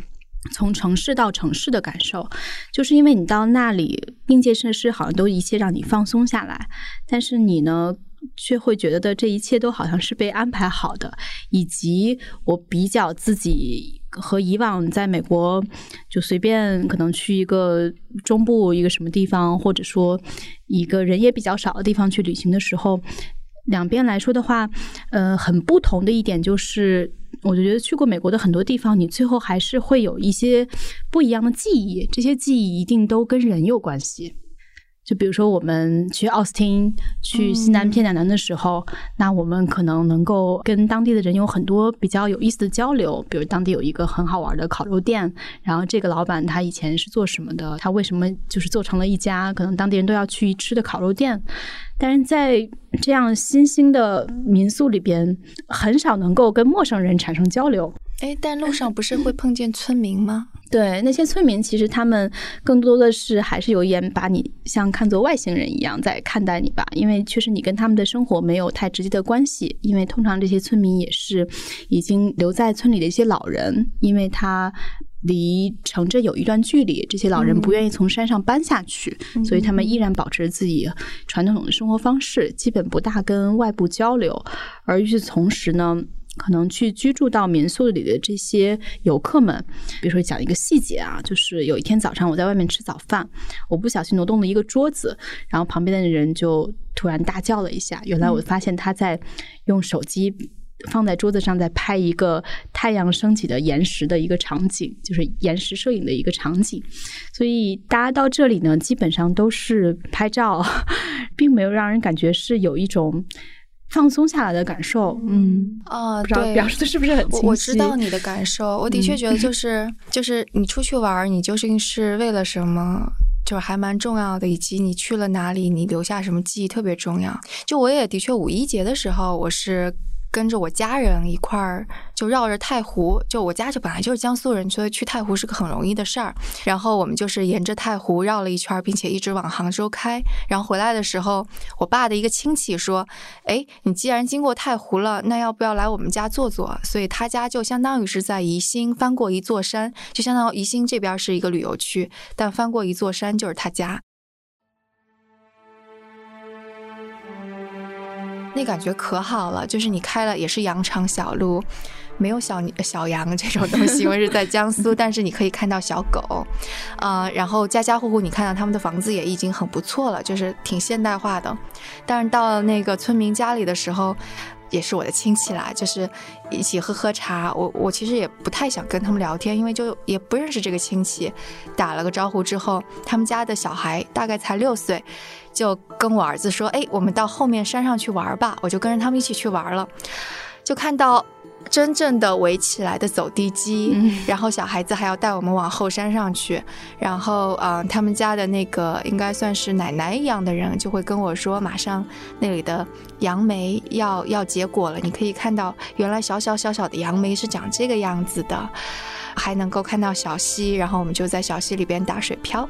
从城市到城市的感受，就是因为你到那里，硬件设施好像都一切让你放松下来，但是你呢？却会觉得这一切都好像是被安排好的，以及我比较自己和以往在美国就随便可能去一个中部一个什么地方，或者说一个人也比较少的地方去旅行的时候，两边来说的话，呃，很不同的一点就是，我就觉得去过美国的很多地方，你最后还是会有一些不一样的记忆，这些记忆一定都跟人有关系。就比如说，我们去奥斯汀、去西南偏南的时候，那我们可能能够跟当地的人有很多比较有意思的交流。比如当地有一个很好玩的烤肉店，然后这个老板他以前是做什么的？他为什么就是做成了一家可能当地人都要去吃的烤肉店？但是在这样新兴的民宿里边，很少能够跟陌生人产生交流。哎，但路上不是会碰见村民吗？对，那些村民其实他们更多的是还是有一点把你像看作外星人一样在看待你吧，因为确实你跟他们的生活没有太直接的关系。因为通常这些村民也是已经留在村里的一些老人，因为他离城镇有一段距离，这些老人不愿意从山上搬下去，所以他们依然保持自己传统的生活方式，基本不大跟外部交流。而与此同时呢。可能去居住到民宿里的这些游客们，比如说讲一个细节啊，就是有一天早上我在外面吃早饭，我不小心挪动了一个桌子，然后旁边的人就突然大叫了一下。原来我发现他在用手机放在桌子上，在拍一个太阳升起的岩石的一个场景，就是岩石摄影的一个场景。所以大家到这里呢，基本上都是拍照，并没有让人感觉是有一种。放松下来的感受，嗯啊，对，表示的是不是很清晰？我知道你的感受，我的确觉得就是就是你出去玩，你究竟是为了什么，就是还蛮重要的，以及你去了哪里，你留下什么记忆特别重要。就我也的确五一节的时候，我是。跟着我家人一块儿就绕着太湖，就我家就本来就是江苏人，所以去太湖是个很容易的事儿。然后我们就是沿着太湖绕了一圈，并且一直往杭州开。然后回来的时候，我爸的一个亲戚说：“哎，你既然经过太湖了，那要不要来我们家坐坐？”所以他家就相当于是在宜兴翻过一座山，就相当于宜兴这边是一个旅游区，但翻过一座山就是他家。那感觉可好了，就是你开了也是羊肠小路，没有小小羊这种东西，因为是在江苏，但是你可以看到小狗，啊，然后家家户户你看到他们的房子也已经很不错了，就是挺现代化的。但是到了那个村民家里的时候，也是我的亲戚啦，就是一起喝喝茶。我我其实也不太想跟他们聊天，因为就也不认识这个亲戚。打了个招呼之后，他们家的小孩大概才六岁。就跟我儿子说：“哎，我们到后面山上去玩吧。”我就跟着他们一起去玩了，就看到真正的围起来的走地鸡，然后小孩子还要带我们往后山上去，然后呃，他们家的那个应该算是奶奶一样的人就会跟我说，马上那里的杨梅要要结果了，你可以看到原来小小小小的杨梅是长这个样子的。还能够看到小溪，然后我们就在小溪里边打水漂。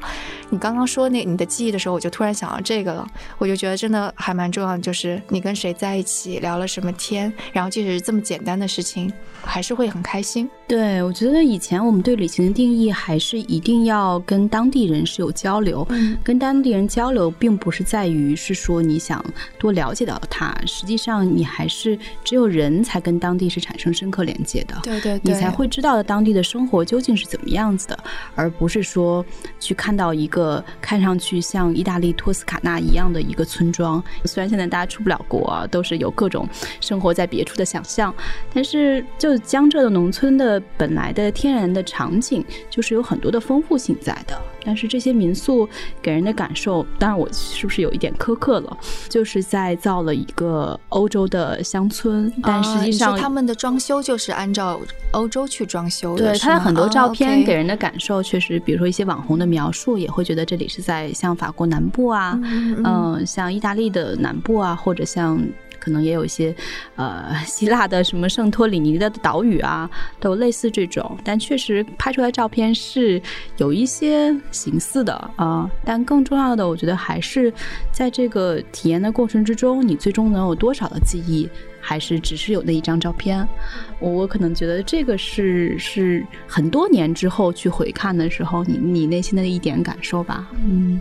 你刚刚说那你的记忆的时候，我就突然想到这个了。我就觉得真的还蛮重要的，就是你跟谁在一起聊了什么天，然后即使是这么简单的事情，还是会很开心。对，我觉得以前我们对旅行的定义还是一定要跟当地人是有交流。嗯，跟当地人交流，并不是在于是说你想多了解到他，实际上你还是只有人才跟当地是产生深刻连接的。对对，你才会知道当地的生活究竟是怎么样子的，而不是说去看到一个看上去像意大利托斯卡纳一样的一个村庄。虽然现在大家出不了国，都是有各种生活在别处的想象，但是就江浙的农村的。本来的天然的场景就是有很多的丰富性在的，但是这些民宿给人的感受，当然我是不是有一点苛刻了？就是在造了一个欧洲的乡村，但实际上他们的装修就是按照欧洲去装修的。对，他的很多照片给人的感受确实，比如说一些网红的描述，也会觉得这里是在像法国南部啊，嗯，像意大利的南部啊，或者像。可能也有一些，呃，希腊的什么圣托里尼的岛屿啊，都类似这种。但确实拍出来照片是有一些形似的啊。但更重要的，我觉得还是在这个体验的过程之中，你最终能有多少的记忆，还是只是有那一张照片？我我可能觉得这个是是很多年之后去回看的时候，你你内心的一点感受吧。嗯。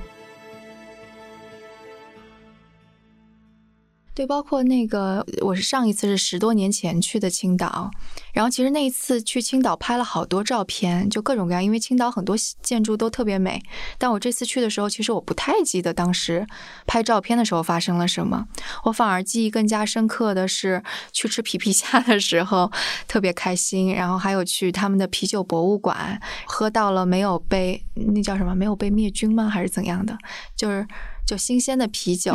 对，包括那个，我是上一次是十多年前去的青岛，然后其实那一次去青岛拍了好多照片，就各种各样，因为青岛很多建筑都特别美。但我这次去的时候，其实我不太记得当时拍照片的时候发生了什么，我反而记忆更加深刻的是去吃皮皮虾的时候特别开心，然后还有去他们的啤酒博物馆，喝到了没有被那叫什么没有被灭菌吗？还是怎样的？就是就新鲜的啤酒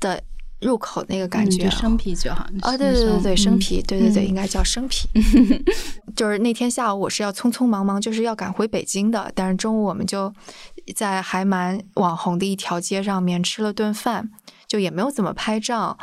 的。入口那个感觉，生啤酒哈啊，对对对对，生啤，对对对，应该叫生啤。就是那天下午我是要匆匆忙忙，就是要赶回北京的，但是中午我们就在还蛮网红的一条街上面吃了顿饭，就也没有怎么拍照。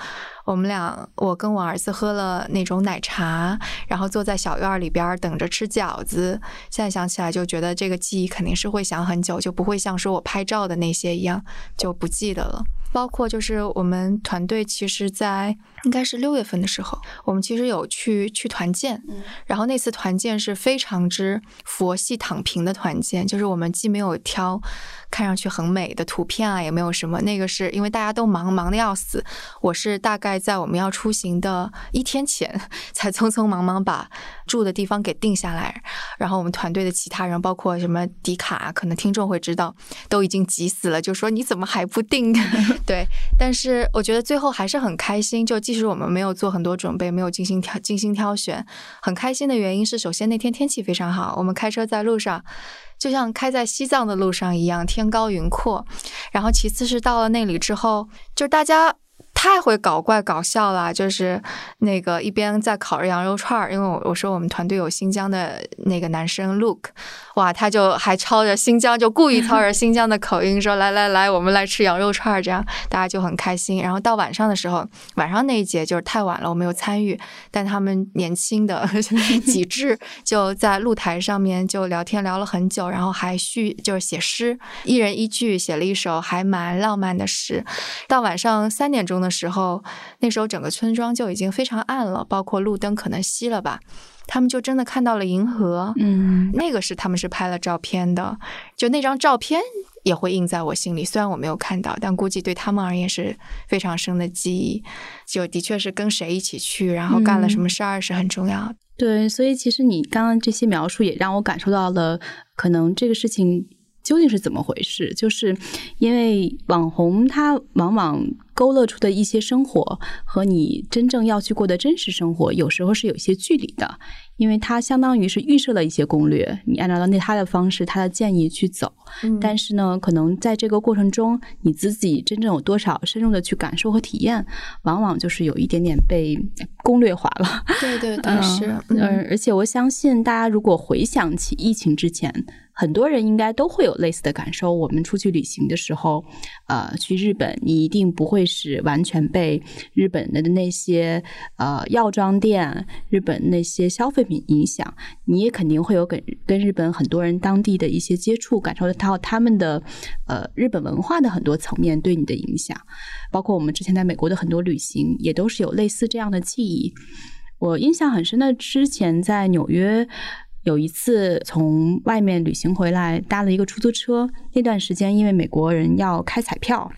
我们俩，我跟我儿子喝了那种奶茶，然后坐在小院里边等着吃饺子。现在想起来就觉得这个记忆肯定是会想很久，就不会像说我拍照的那些一样就不记得了。包括就是我们团队，其实，在应该是六月份的时候，我们其实有去去团建，然后那次团建是非常之佛系躺平的团建，就是我们既没有挑看上去很美的图片啊，也没有什么，那个是因为大家都忙忙的要死，我是大概在我们要出行的一天前，才匆匆忙忙把住的地方给定下来，然后我们团队的其他人，包括什么迪卡，可能听众会知道，都已经急死了，就说你怎么还不定？对，但是我觉得最后还是很开心。就即使我们没有做很多准备，没有精心挑精心挑选，很开心的原因是，首先那天天气非常好，我们开车在路上，就像开在西藏的路上一样，天高云阔。然后其次是到了那里之后，就是大家。太会搞怪搞笑了，就是那个一边在烤着羊肉串儿，因为我我说我们团队有新疆的那个男生 Luke，哇，他就还抄着新疆，就故意操着新疆的口音说 来来来，我们来吃羊肉串儿，这样大家就很开心。然后到晚上的时候，晚上那一节就是太晚了，我没有参与，但他们年轻的 几只就在露台上面就聊天聊了很久，然后还续就是写诗，一人一句写了一首还蛮浪漫的诗。到晚上三点钟的。时候，那时候整个村庄就已经非常暗了，包括路灯可能熄了吧。他们就真的看到了银河，嗯，那个是他们是拍了照片的，就那张照片也会印在我心里。虽然我没有看到，但估计对他们而言是非常深的记忆。就的确是跟谁一起去，然后干了什么事儿是很重要的。对，所以其实你刚刚这些描述也让我感受到了，可能这个事情究竟是怎么回事，就是因为网红他往往。勾勒出的一些生活和你真正要去过的真实生活，有时候是有一些距离的，因为它相当于是预设了一些攻略，你按照那他的方式、他的建议去走。但是呢，可能在这个过程中，你自己真正有多少深入的去感受和体验，往往就是有一点点被攻略化了。对对 对，是。嗯，而且我相信大家如果回想起疫情之前。很多人应该都会有类似的感受。我们出去旅行的时候，呃，去日本，你一定不会是完全被日本的那些呃药妆店、日本那些消费品影响，你也肯定会有跟跟日本很多人当地的一些接触，感受得到他们的呃日本文化的很多层面对你的影响。包括我们之前在美国的很多旅行，也都是有类似这样的记忆。我印象很深的，之前在纽约。有一次从外面旅行回来，搭了一个出租车。那段时间，因为美国人要开彩票，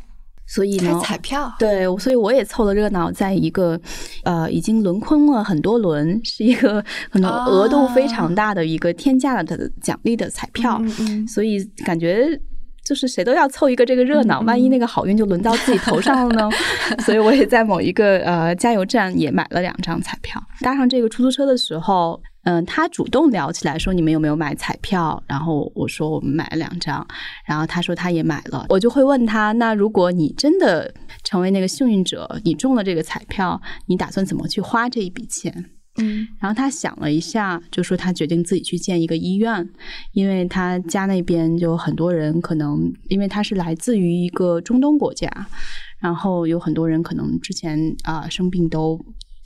所以呢彩票对，所以我也凑了热闹，在一个呃已经轮空了很多轮，是一个可能额度非常大的一个天价的奖励的彩票，所以感觉就是谁都要凑一个这个热闹，万一那个好运就轮到自己头上了呢？所以我也在某一个呃加油站也买了两张彩票。搭上这个出租车的时候。嗯，他主动聊起来说：“你们有没有买彩票？”然后我说：“我们买了两张。”然后他说他也买了。我就会问他：“那如果你真的成为那个幸运者，你中了这个彩票，你打算怎么去花这一笔钱？”嗯，然后他想了一下，就说他决定自己去建一个医院，因为他家那边就很多人可能，因为他是来自于一个中东国家，然后有很多人可能之前啊生病都。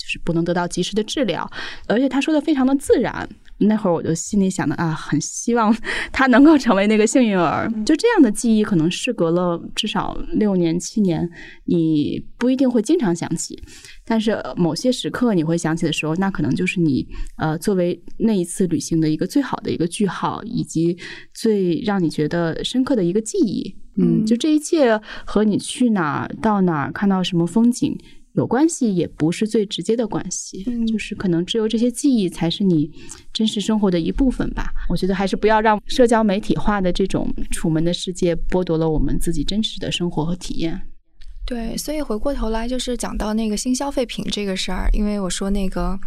就是不能得到及时的治疗，而且他说的非常的自然。那会儿我就心里想的啊，很希望 他能够成为那个幸运儿。就这样的记忆，可能事隔了至少六年七年，你不一定会经常想起，但是某些时刻你会想起的时候，那可能就是你呃作为那一次旅行的一个最好的一个句号，以及最让你觉得深刻的一个记忆。嗯，就这一切和你去哪儿、到哪儿、看到什么风景。有关系也不是最直接的关系，就是可能只有这些记忆才是你真实生活的一部分吧。我觉得还是不要让社交媒体化的这种楚门的世界剥夺了我们自己真实的生活和体验。对，所以回过头来就是讲到那个新消费品这个事儿，因为我说那个，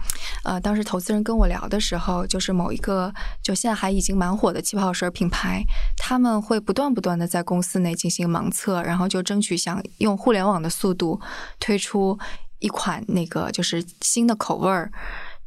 呃，当时投资人跟我聊的时候，就是某一个就现在还已经蛮火的气泡水品牌，他们会不断不断的在公司内进行盲测，然后就争取想用互联网的速度推出一款那个就是新的口味儿。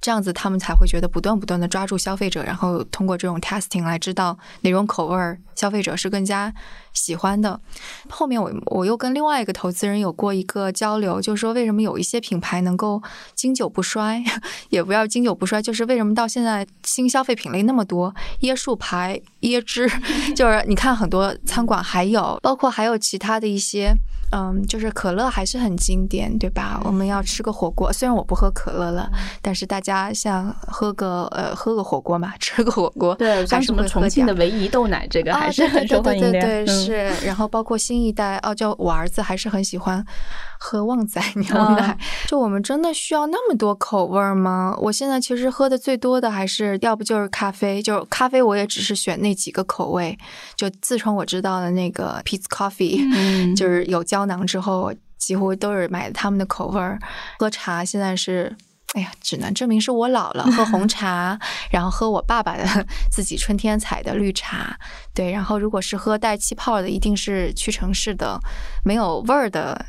这样子，他们才会觉得不断不断的抓住消费者，然后通过这种 testing 来知道哪种口味儿消费者是更加喜欢的。后面我我又跟另外一个投资人有过一个交流，就是说为什么有一些品牌能够经久不衰，也不要经久不衰，就是为什么到现在新消费品类那么多，椰树牌、椰汁，就是你看很多餐馆还有，包括还有其他的一些。嗯，就是可乐还是很经典，对吧？我们要吃个火锅，虽然我不喝可乐了，但是大家像喝个呃喝个火锅嘛，吃个火锅，对，还是什么重庆的唯一豆奶，这个还是很受欢迎的。对对对，是。然后包括新一代，哦，就我儿子还是很喜欢喝旺仔 牛奶。就我们真的需要那么多口味吗？我现在其实喝的最多的还是要不就是咖啡，就咖啡我也只是选那几个口味。就自从我知道了那个 Peace Coffee，就是有胶。胶囊之后，几乎都是买他们的口味儿。喝茶现在是，哎呀，只能证明是我老了。喝红茶，然后喝我爸爸的自己春天采的绿茶。对，然后如果是喝带气泡的，一定是屈臣氏的没有味儿的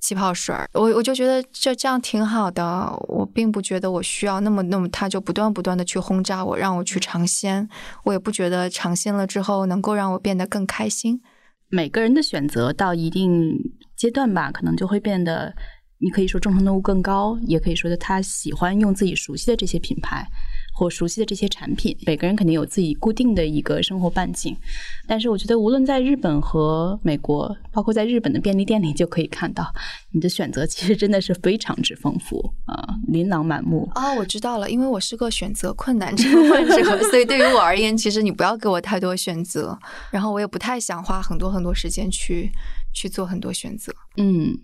气泡水。我我就觉得这这样挺好的。我并不觉得我需要那么那么，他就不断不断的去轰炸我，让我去尝鲜。我也不觉得尝鲜了之后能够让我变得更开心。每个人的选择到一定阶段吧，可能就会变得，你可以说忠诚度更高，也可以说的他喜欢用自己熟悉的这些品牌。或熟悉的这些产品，每个人肯定有自己固定的一个生活半径。但是我觉得，无论在日本和美国，包括在日本的便利店里，就可以看到你的选择其实真的是非常之丰富啊，琳琅满目。哦，我知道了，因为我是个选择困难症患者，所以对于我而言，其实你不要给我太多选择，然后我也不太想花很多很多时间去去做很多选择。嗯。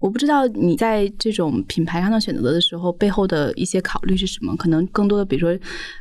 我不知道你在这种品牌上的选择的时候，背后的一些考虑是什么？可能更多的，比如说，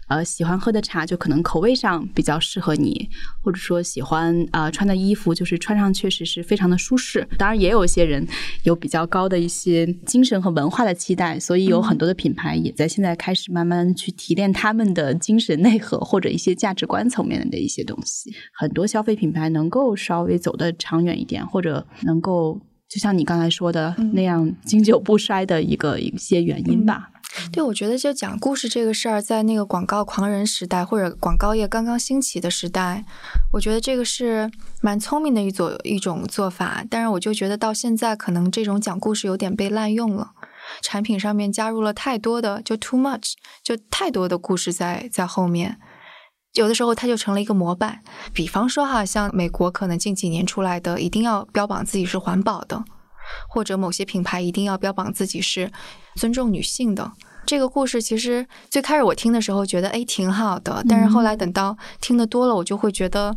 呃，喜欢喝的茶就可能口味上比较适合你，或者说喜欢啊穿的衣服就是穿上确实是非常的舒适。当然，也有一些人有比较高的一些精神和文化的期待，所以有很多的品牌也在现在开始慢慢去提炼他们的精神内核或者一些价值观层面的一些东西。很多消费品牌能够稍微走得长远一点，或者能够。就像你刚才说的那样，经久不衰的一个一些原因吧。对，我觉得就讲故事这个事儿，在那个广告狂人时代或者广告业刚刚兴起的时代，我觉得这个是蛮聪明的一种一种做法。但是我就觉得到现在，可能这种讲故事有点被滥用了，产品上面加入了太多的，就 too much，就太多的故事在在后面。有的时候它就成了一个模板，比方说哈，像美国可能近几年出来的，一定要标榜自己是环保的，或者某些品牌一定要标榜自己是尊重女性的。这个故事其实最开始我听的时候觉得哎挺好的，但是后来等到听得多了，我就会觉得，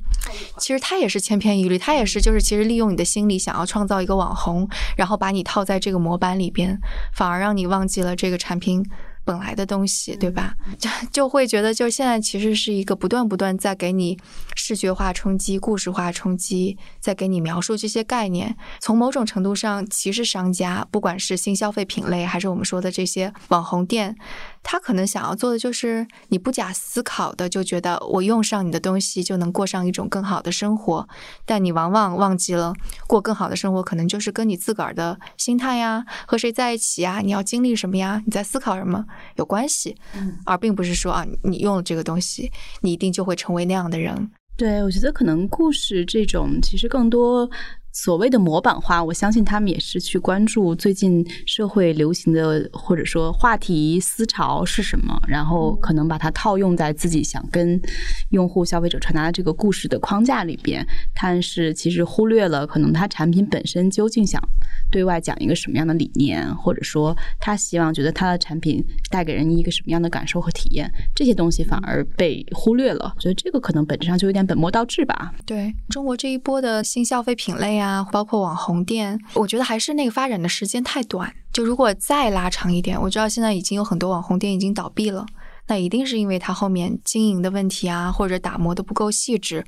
其实它也是千篇一律，它也是就是其实利用你的心理想要创造一个网红，然后把你套在这个模板里边，反而让你忘记了这个产品。本来的东西，对吧？就就会觉得，就现在其实是一个不断不断在给你视觉化冲击、故事化冲击，在给你描述这些概念。从某种程度上，其实商家不管是新消费品类，还是我们说的这些网红店。他可能想要做的就是，你不假思考的就觉得我用上你的东西就能过上一种更好的生活，但你往往忘记了，过更好的生活可能就是跟你自个儿的心态呀、和谁在一起呀、你要经历什么呀、你在思考什么有关系，而并不是说啊，你用了这个东西，你一定就会成为那样的人。对，我觉得可能故事这种其实更多。所谓的模板化，我相信他们也是去关注最近社会流行的或者说话题思潮是什么，然后可能把它套用在自己想跟用户消费者传达的这个故事的框架里边，但是其实忽略了可能他产品本身究竟想对外讲一个什么样的理念，或者说他希望觉得他的产品带给人一个什么样的感受和体验，这些东西反而被忽略了。觉得这个可能本质上就有点本末倒置吧。对中国这一波的新消费品类。啊，包括网红店，我觉得还是那个发展的时间太短。就如果再拉长一点，我知道现在已经有很多网红店已经倒闭了，那一定是因为它后面经营的问题啊，或者打磨的不够细致，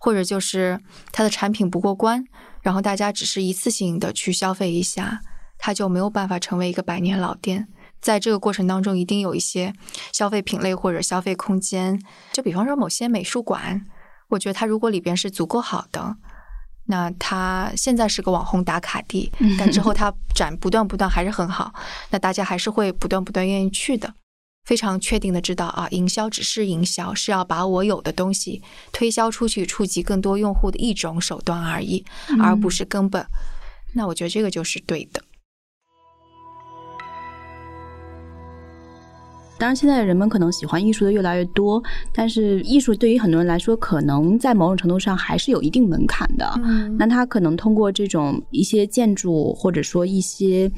或者就是它的产品不过关，然后大家只是一次性的去消费一下，它就没有办法成为一个百年老店。在这个过程当中，一定有一些消费品类或者消费空间，就比方说某些美术馆，我觉得它如果里边是足够好的。那它现在是个网红打卡地，但之后 它展不断不断还是很好，那大家还是会不断不断愿意去的。非常确定的知道啊，营销只是营销，是要把我有的东西推销出去，触及更多用户的一种手段而已，而不是根本。那我觉得这个就是对的。当然，现在人们可能喜欢艺术的越来越多，但是艺术对于很多人来说，可能在某种程度上还是有一定门槛的。那他可能通过这种一些建筑，或者说一些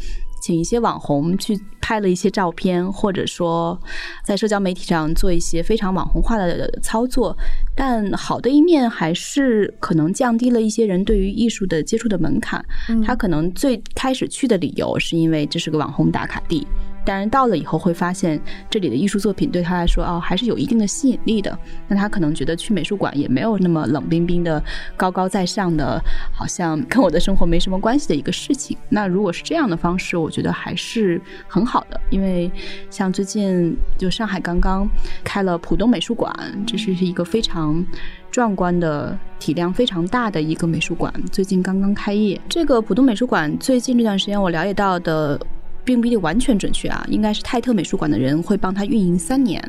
请一些网红去拍了一些照片，或者说在社交媒体上做一些非常网红化的操作，但好的一面还是可能降低了一些人对于艺术的接触的门槛。他可能最开始去的理由是因为这是个网红打卡地。但是到了以后会发现，这里的艺术作品对他来说哦，还是有一定的吸引力的。那他可能觉得去美术馆也没有那么冷冰冰的、高高在上的，好像跟我的生活没什么关系的一个事情。那如果是这样的方式，我觉得还是很好的。因为像最近就上海刚刚开了浦东美术馆，这是一个非常壮观的、体量非常大的一个美术馆，最近刚刚开业。这个浦东美术馆最近这段时间我了解到的。并不一定完全准确啊，应该是泰特美术馆的人会帮他运营三年，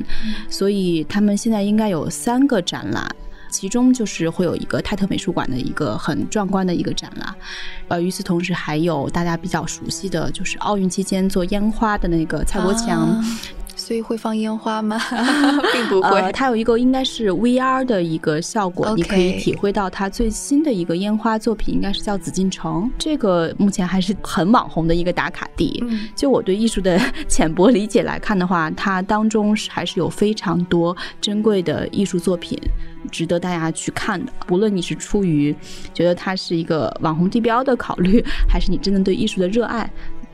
所以他们现在应该有三个展览，其中就是会有一个泰特美术馆的一个很壮观的一个展览，呃，与此同时还有大家比较熟悉的就是奥运期间做烟花的那个蔡国强。所以会放烟花吗？并不会。它有一个应该是 VR 的一个效果，你可以体会到它最新的一个烟花作品，应该是叫紫禁城。这个目前还是很网红的一个打卡地。就我对艺术的浅薄理解来看的话，它当中还是有非常多珍贵的艺术作品，值得大家去看的。不论你是出于觉得它是一个网红地标的考虑，还是你真的对艺术的热爱。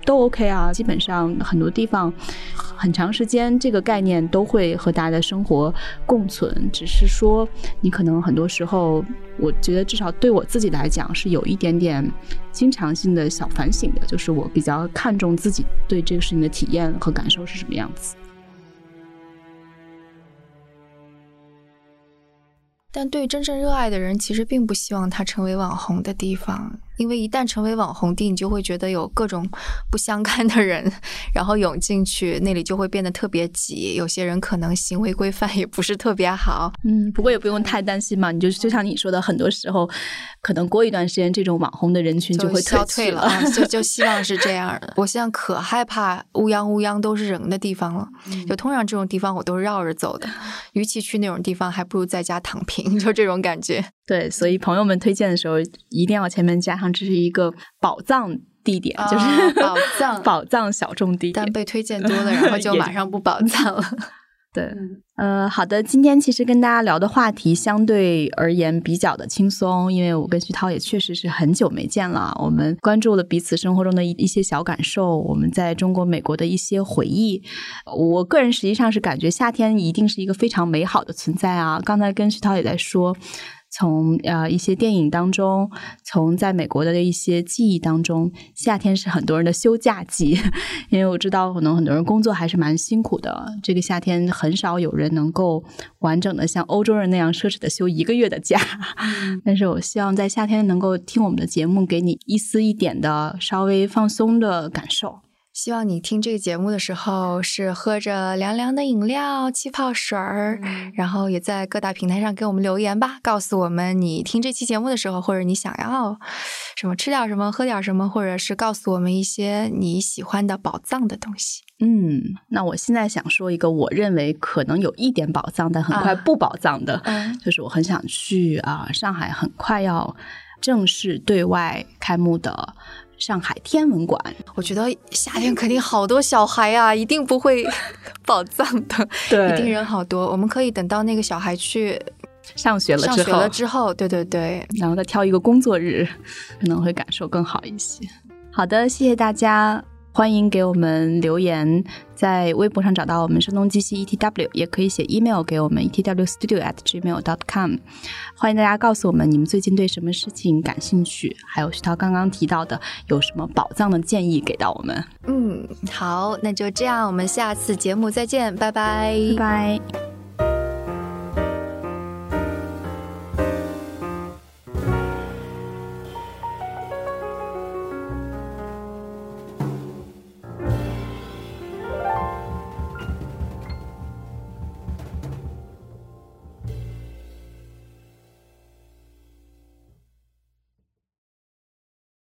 都 OK 啊，基本上很多地方很长时间这个概念都会和大家的生活共存，只是说你可能很多时候，我觉得至少对我自己来讲是有一点点经常性的小反省的，就是我比较看重自己对这个事情的体验和感受是什么样子。但对真正热爱的人，其实并不希望他成为网红的地方。因为一旦成为网红地，你就会觉得有各种不相干的人，然后涌进去，那里就会变得特别挤。有些人可能行为规范也不是特别好。嗯，不过也不用太担心嘛。你就就像你说的，很多时候可能过一段时间，这种网红的人群就会消退了。就 就希望是这样的。我现在可害怕乌泱乌泱都是人的地方了。就通常这种地方我都是绕着走的。与其去那种地方，还不如在家躺平。就这种感觉。对，所以朋友们推荐的时候，一定要前面加上这是一个宝藏地点，就是宝藏 宝藏小众地点。但被推荐多了，然后就马上不宝藏了。对，呃，好的，今天其实跟大家聊的话题相对而言比较的轻松，因为我跟徐涛也确实是很久没见了，我们关注了彼此生活中的一一些小感受，我们在中国、美国的一些回忆。我个人实际上是感觉夏天一定是一个非常美好的存在啊。刚才跟徐涛也在说。从呃一些电影当中，从在美国的一些记忆当中，夏天是很多人的休假季，因为我知道可能很多人工作还是蛮辛苦的。这个夏天很少有人能够完整的像欧洲人那样奢侈的休一个月的假，但是我希望在夏天能够听我们的节目，给你一丝一点的稍微放松的感受。希望你听这个节目的时候是喝着凉凉的饮料、气泡水儿，然后也在各大平台上给我们留言吧，告诉我们你听这期节目的时候，或者你想要什么吃点什么、喝点什么，或者是告诉我们一些你喜欢的宝藏的东西。嗯，那我现在想说一个我认为可能有一点宝藏，但很快不宝藏的，就是我很想去啊，上海很快要正式对外开幕的。上海天文馆，我觉得夏天肯定好多小孩啊，一定不会 宝藏的，对，一定人好多。我们可以等到那个小孩去上学了之后，上学了之后，对对对，然后再挑一个工作日，可能会感受更好一些。好的，谢谢大家。欢迎给我们留言，在微博上找到我们声东击西 ETW，也可以写 email 给我们 etwstudio@gmail.com。欢迎大家告诉我们你们最近对什么事情感兴趣，还有徐涛刚刚提到的有什么宝藏的建议给到我们。嗯，好，那就这样，我们下次节目再见，拜拜，拜拜。